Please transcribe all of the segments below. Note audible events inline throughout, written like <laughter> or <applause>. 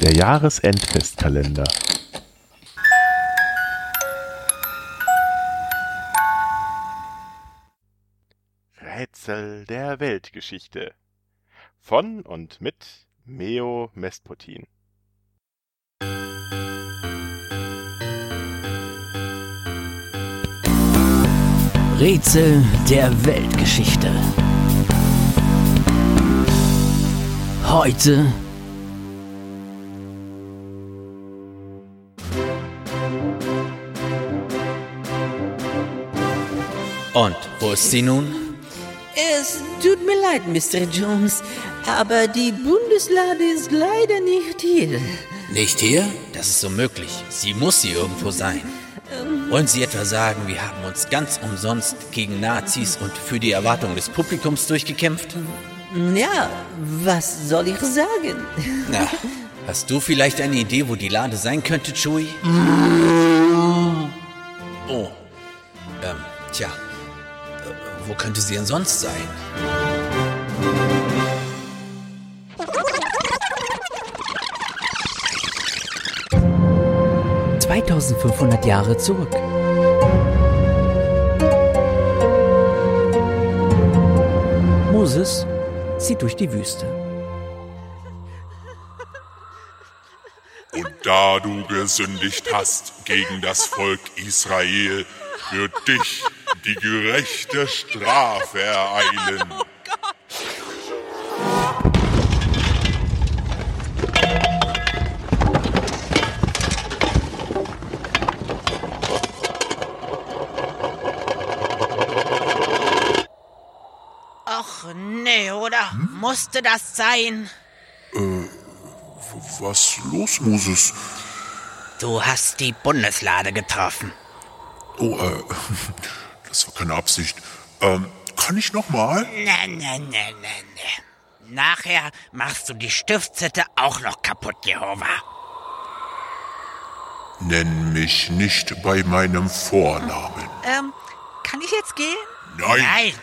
Der Jahresendfestkalender. Rätsel der Weltgeschichte. Von und mit Meo Mesputin. Rätsel der Weltgeschichte. Heute Und wo ist sie nun? Es tut mir leid, Mr. Jones, aber die Bundeslade ist leider nicht hier. Nicht hier? Das ist unmöglich. Sie muss hier irgendwo sein. Wollen Sie etwa sagen, wir haben uns ganz umsonst gegen Nazis und für die Erwartung des Publikums durchgekämpft? Ja, was soll ich sagen? Na, hast du vielleicht eine Idee, wo die Lade sein könnte, Chewie? Oh, ähm, tja, wo könnte sie denn sonst sein? 2500 Jahre zurück. Moses zieht durch die Wüste. Und da du gesündigt hast gegen das Volk Israel, wird dich die gerechte Strafe ereilen. <laughs> Och, nee, oder? Musste das sein? Was los, Moses? Du hast die Bundeslade getroffen. Oh, äh, <laughs> das war keine Absicht. Ähm, kann ich nochmal? Ne, ne, ne, ne, ne. Nachher machst du die Stiftshütte auch noch kaputt, Jehova. Nenn mich nicht bei meinem Vornamen. Ähm, kann ich jetzt gehen? Nein. Nein.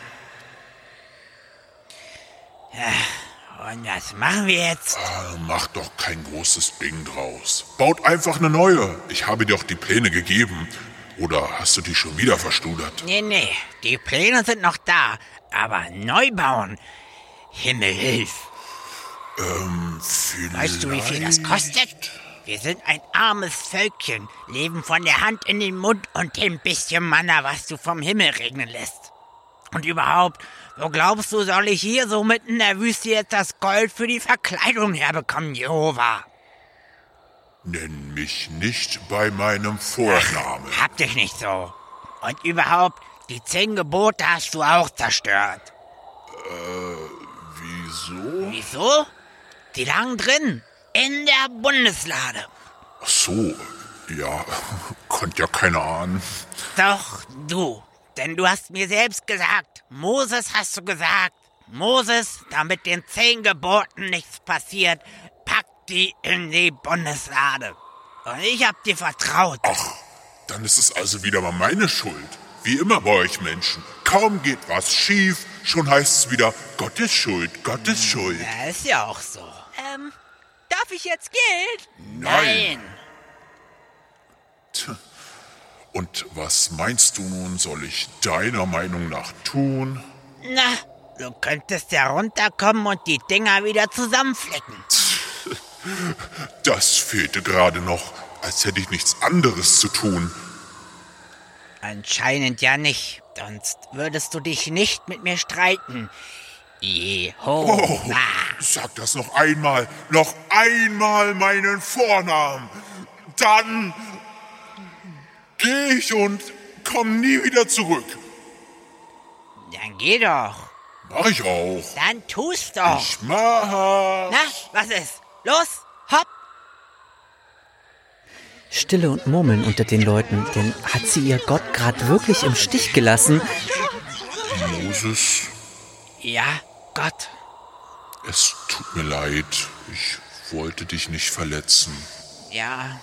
Ja, Und was machen wir jetzt? Äh, Mach doch kein großes Ding draus. Baut einfach eine neue. Ich habe dir doch die Pläne gegeben. Oder hast du die schon wieder verstudert? Nee, nee, die Pläne sind noch da, aber neu bauen. Himmel hilf. Vielleicht. Weißt du, wie viel das kostet? Wir sind ein armes Völkchen, leben von der Hand in den Mund und dem bisschen Manna, was du vom Himmel regnen lässt. Und überhaupt, wo glaubst du, soll ich hier so mitten in der Wüste jetzt das Gold für die Verkleidung herbekommen, Jehova? Nenn mich nicht bei meinem Vornamen. Hab dich nicht so. Und überhaupt, die zehn Gebote hast du auch zerstört. Wieso? Wieso? Die lagen drin, in der Bundeslade. Ach so, ja, <laughs> konnte ja keiner ahnen. Doch, du. Denn du hast mir selbst gesagt, Moses hast du gesagt, Moses, damit den zehn Geboten nichts passiert, die in die Bundeslade. Und ich hab dir vertraut. Dann ist es also wieder mal meine Schuld. Wie immer bei euch Menschen. Kaum geht was schief, schon heißt es wieder, Gott ist schuld, Gott ist schuld. Ja, ist ja auch so. Ähm, darf ich jetzt gehen? Nein. Und was meinst du nun, soll ich deiner Meinung nach tun? Na, du könntest ja runterkommen und die Dinger wieder zusammenflicken. <laughs> Das fehlte gerade noch, als hätte ich nichts anderes zu tun. Anscheinend ja nicht, sonst würdest du dich nicht mit mir streiten. Jehova. Oh, sag das noch einmal, noch einmal meinen Vornamen. Dann gehe ich und komm nie wieder zurück. Dann geh doch. Mach ich auch. Dann tust doch. Ich mach. Na, was ist? Los, hopp. Stille und Murmeln unter den Leuten, denn hat sie ihr Gott gerade wirklich im Stich gelassen? Moses, Ja, Gott. es tut mir leid. Ich wollte dich nicht verletzen. Ja,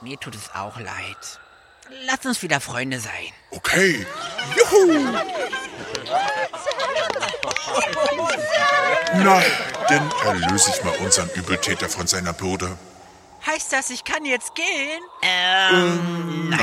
mir tut es auch leid. Lass uns wieder Freunde sein. Okay. Juhu. Na, dann erlöse ich mal unseren Übeltäter von seiner Bürde. Heißt das, ich kann jetzt gehen? Ähm,